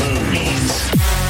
Means.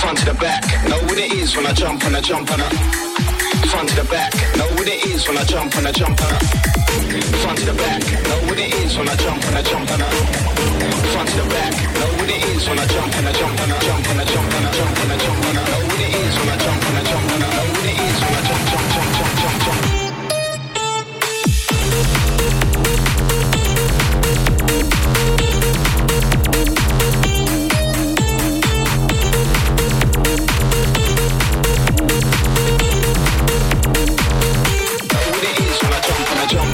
Front to the back, know what it is when I jump and I jump on her. Front to the back, know what it is when I jump and I jump on her. Front to the back, know what it is when I jump and I jump on her. Front to the back, know what it is when I jump and I jump on her. Jump and I jump and I jump and I jump and I on her. Know what it is when I jump and I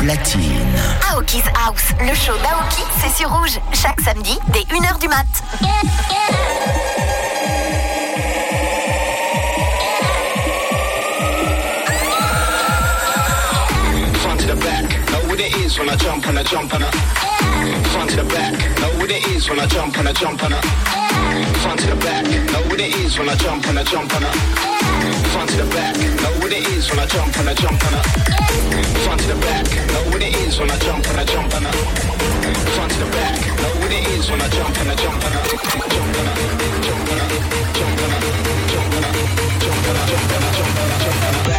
platine. Aoki's House, le show d'Aoki, c'est sur Rouge, chaque samedi dès 1h du mat. Yeah, yeah. it is when I jump and I jump and I front to the back. Know what it is when I jump and I jump and I. Front to the back, know what it is when I jump and I jump and I. Front to the back, know what it is when I jump and I jump and I. Front to the back, know what it is when I jump and I jump and I. Front to the back, know what it is when I jump and I jump and I. Jump and I, jump and I, jump and I, jump and I, jump and I, jump and I, jump and I,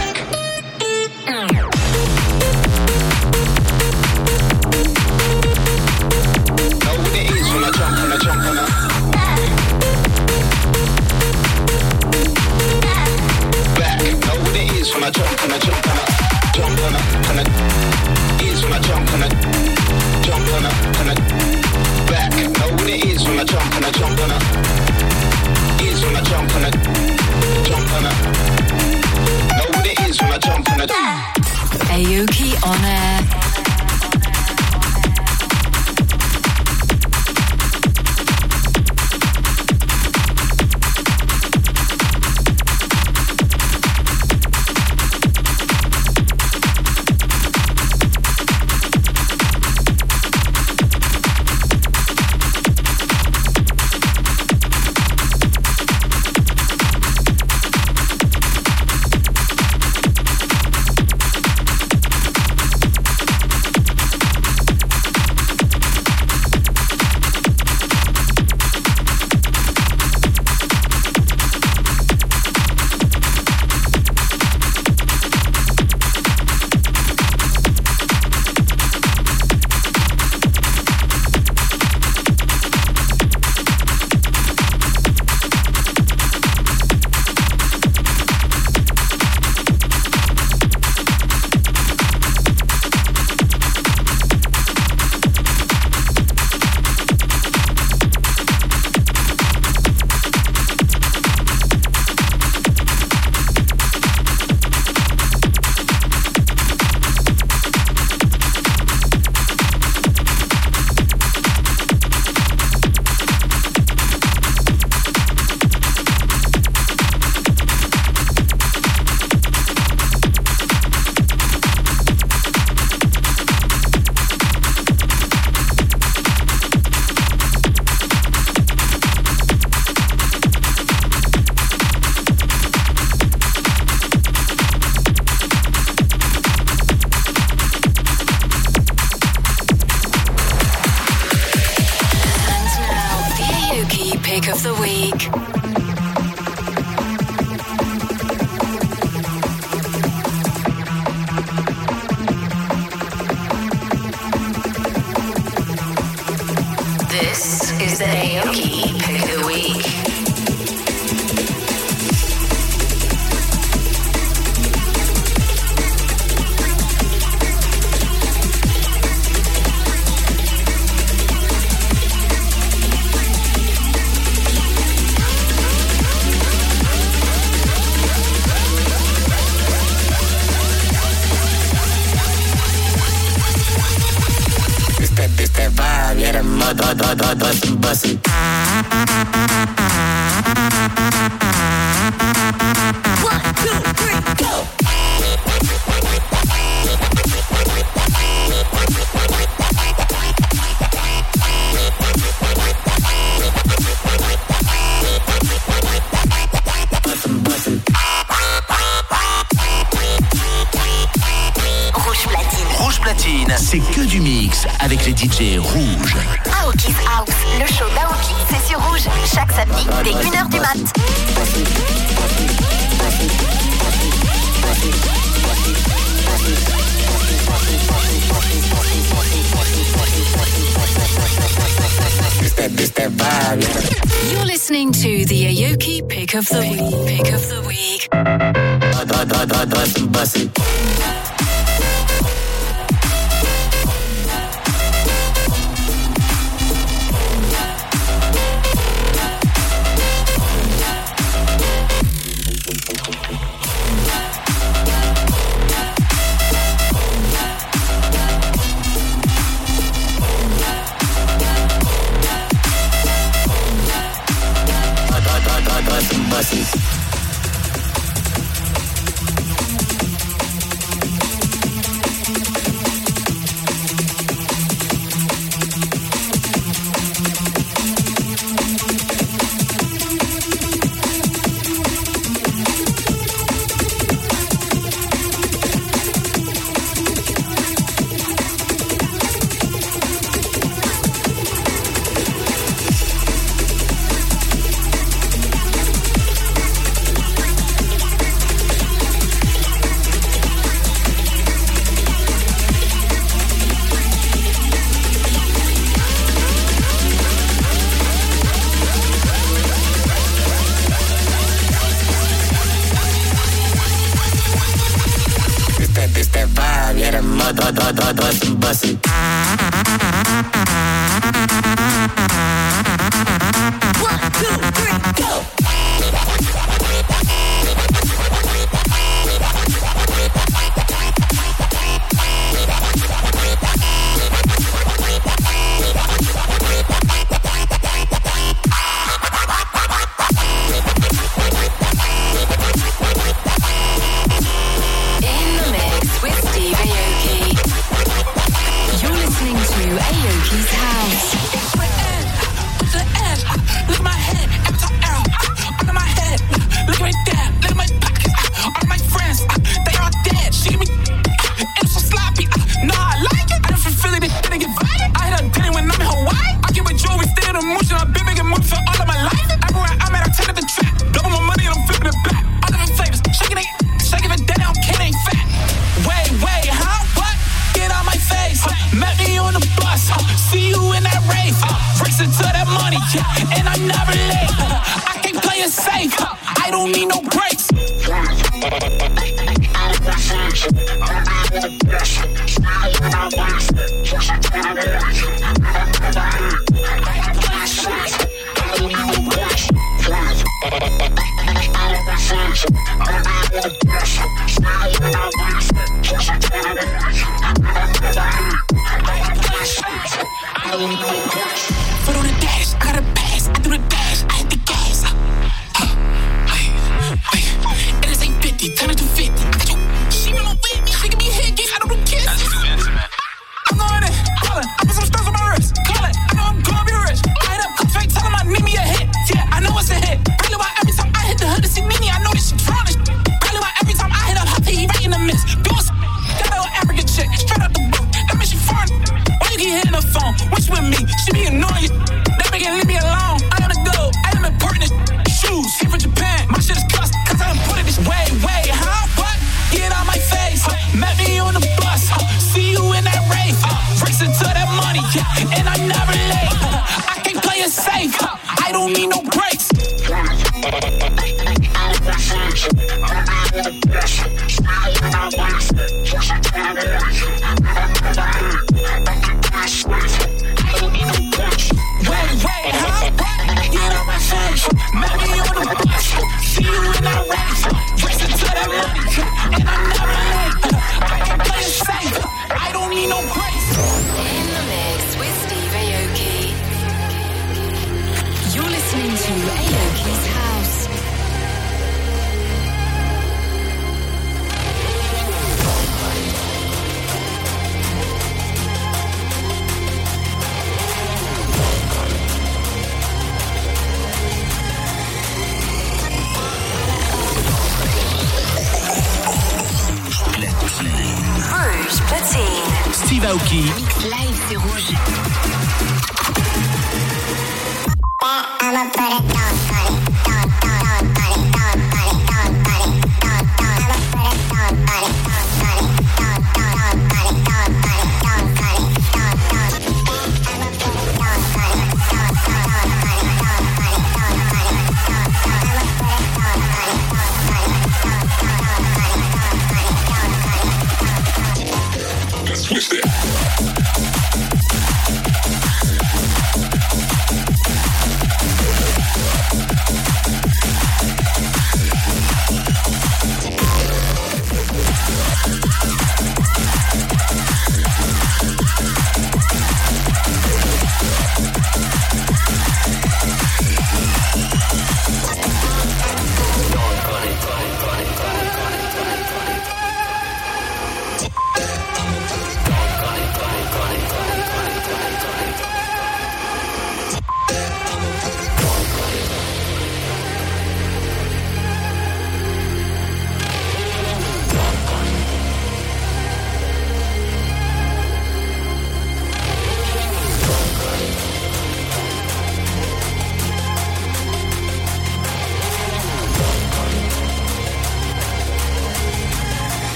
pick of the week. Pick of the week.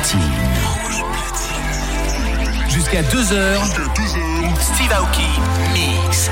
platine. Jusqu'à 2h, Steve Aoki mix.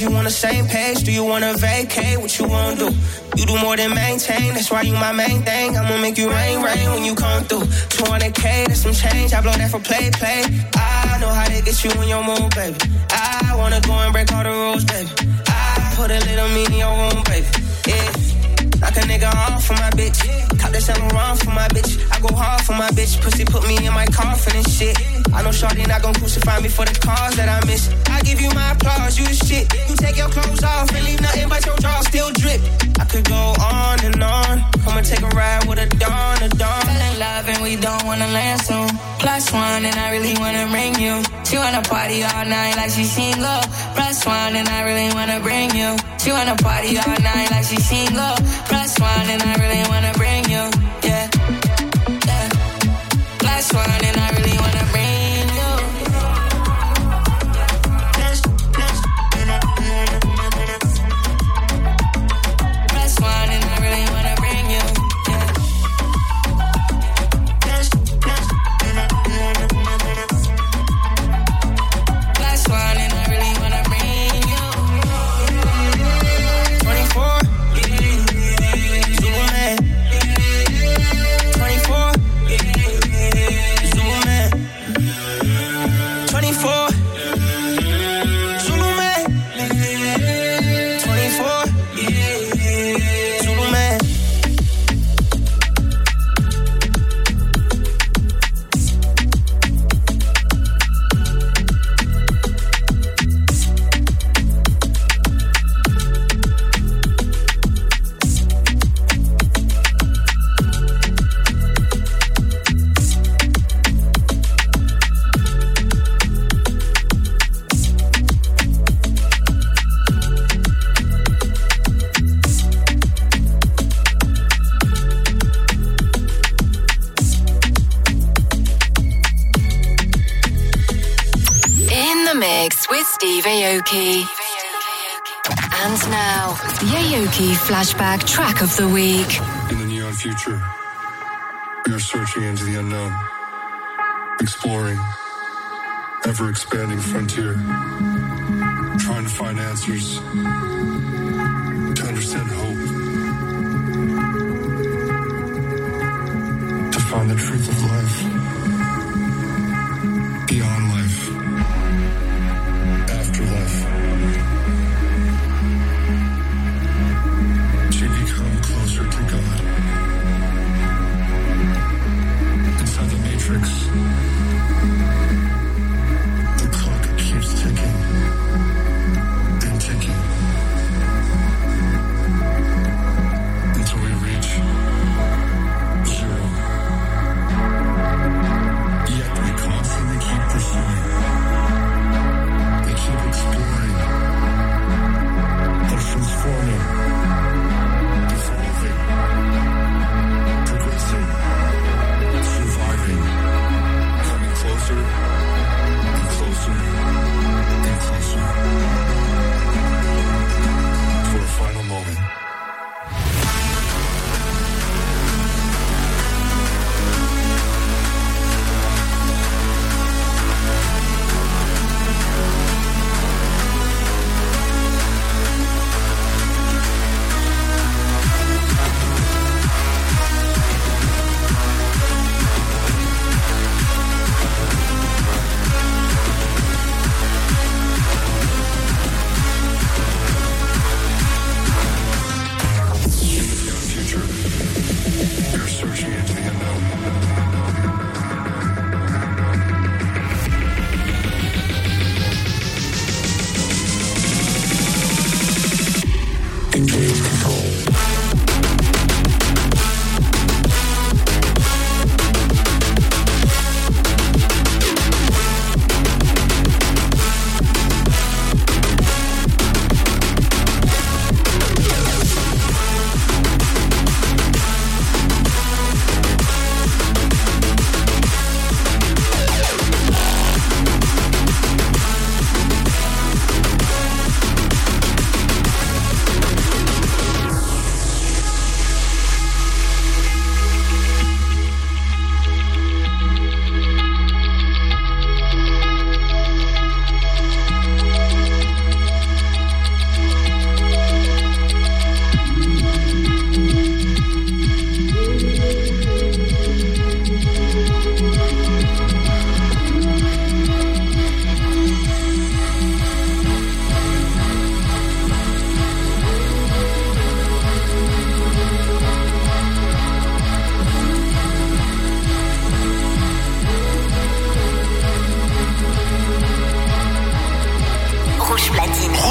You on the same page? Do you wanna vacate? What you wanna do? You do more than maintain. That's why you my main thing. I'ma make you rain, rain when you come through. 200k, that's some change. I blow that for play, play. I know how to get you in your mood, baby. I wanna go and break all the rules, baby. I put a little me in your room, baby. Yeah. Like a nigga off for my bitch. Cop that Saint Laurent for my bitch. I go hard for my bitch. Pussy put me in my coffin and shit. I know Shorty not gon' crucify me for the cause that I miss. I give you my applause, you the shit. You take your clothes off and leave nothing but your jaw still drip. I could go on and on. Come and take a ride with a dawn, a dawn. Fell in love and we don't wanna land soon. Plus one and I really wanna bring you. She wanna party all night like she single. Plus one and I really wanna bring you. She wanna party all night like she single. Plus one and I really wanna bring you. Yeah. yeah. Last one and I really Steve Aoki. And now, the Aoki flashback track of the week. In the neon future, we are searching into the unknown, exploring, ever expanding frontier, trying to find answers, to understand hope, to find the truth of life,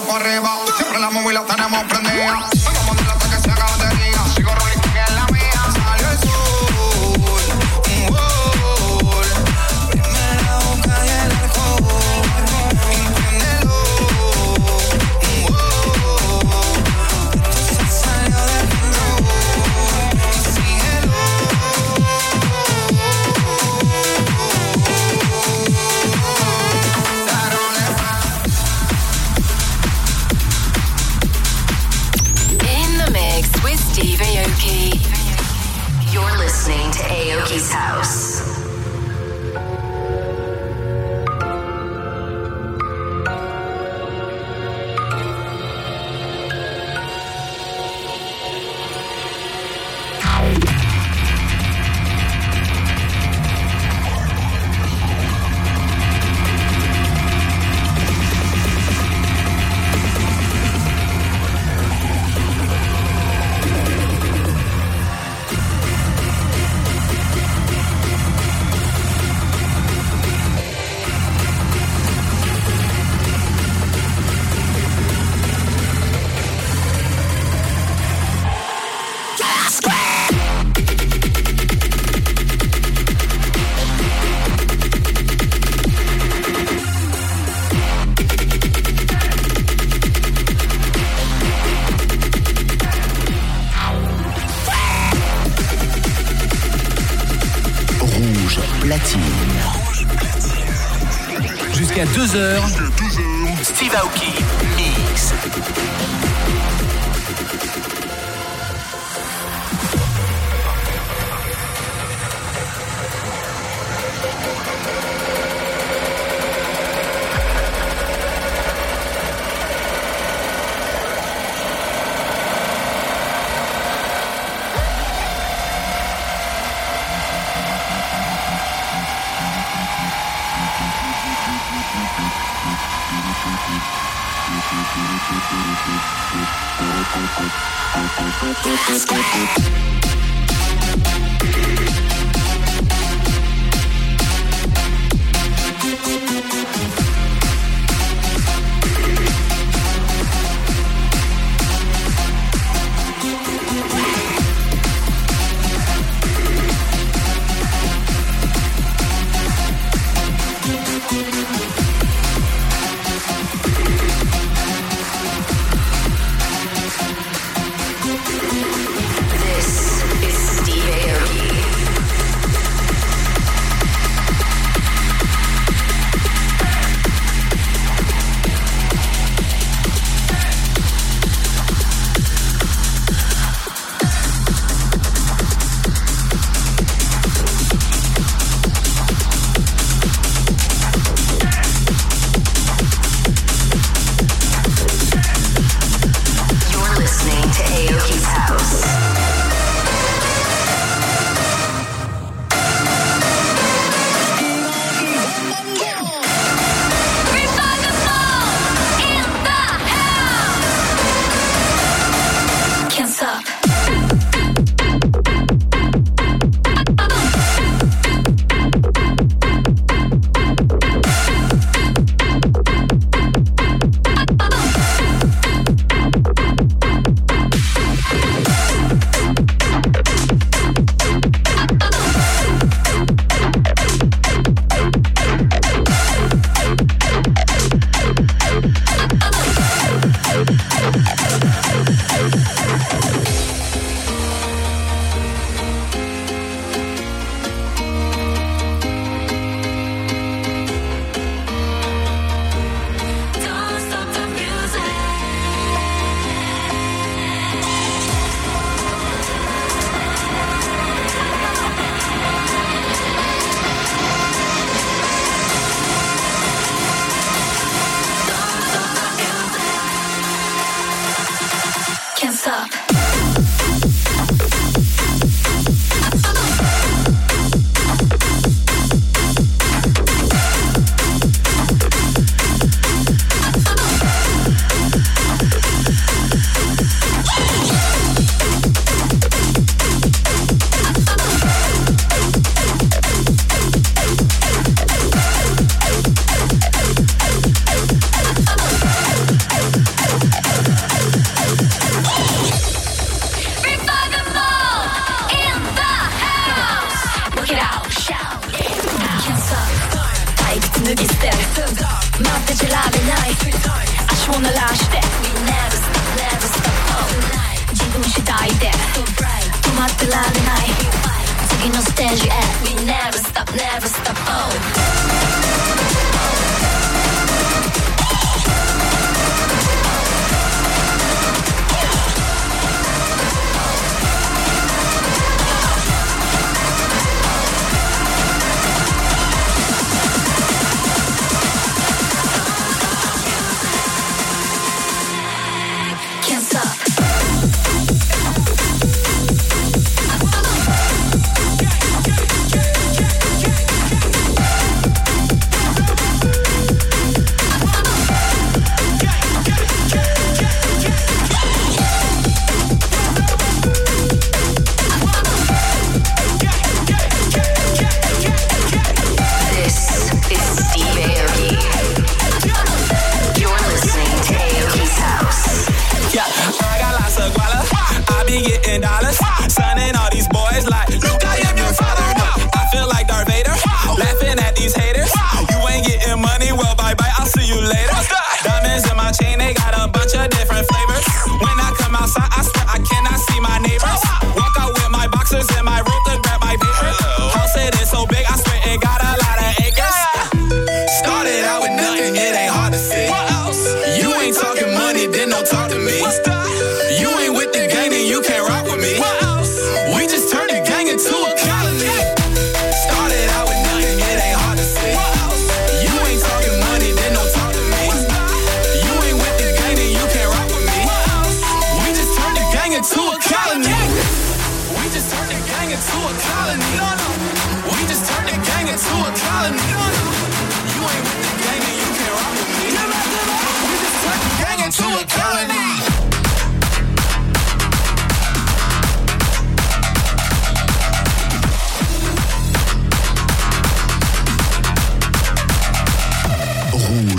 arriba. Siempre la móvil la tenemos prendida.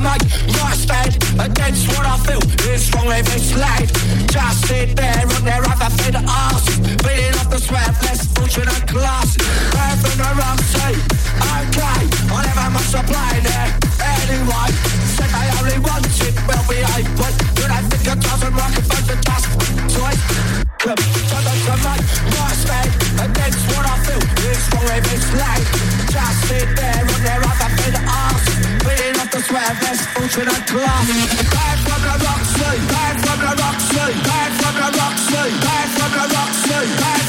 make right stand against what I feel is wrong if it's late. Just sit there on their other feet arse, feeding off the sweat of less and class. swear there's ultimate clock. Bad fuck a rock slave, bad fuck a rock slave, bad fuck a rock slave, bad fuck a rock slave, bad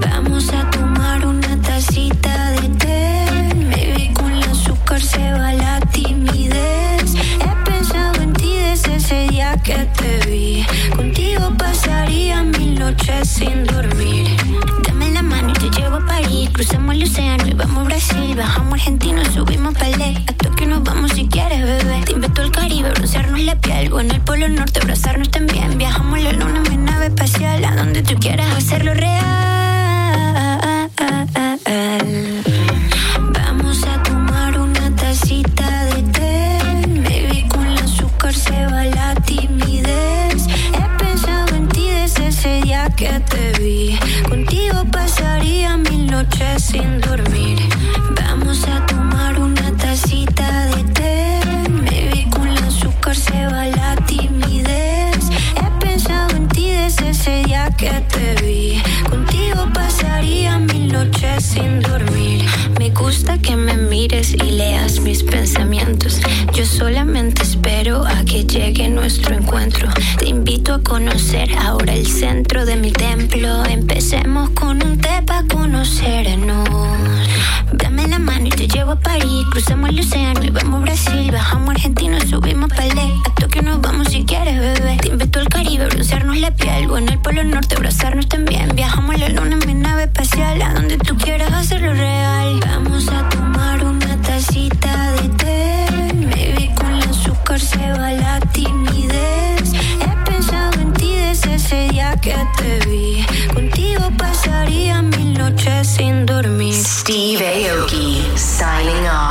Vamos a tomar una tacita de té. Baby, con el azúcar se va la timidez. He pensado en ti desde ese día que te vi. Contigo pasaría mil noches sin dormir. Dame la mano y te llevo a París. Cruzamos el océano y vamos a Brasil. Bajamos Argentina, subimos Palé. A Tokio nos vamos si quieres, bebé. Te invito al Caribe, broncearnos la piel. O en el Polo Norte, abrazarnos también. Viajamos tú quieras hacerlo real. Conocer ahora el centro de mi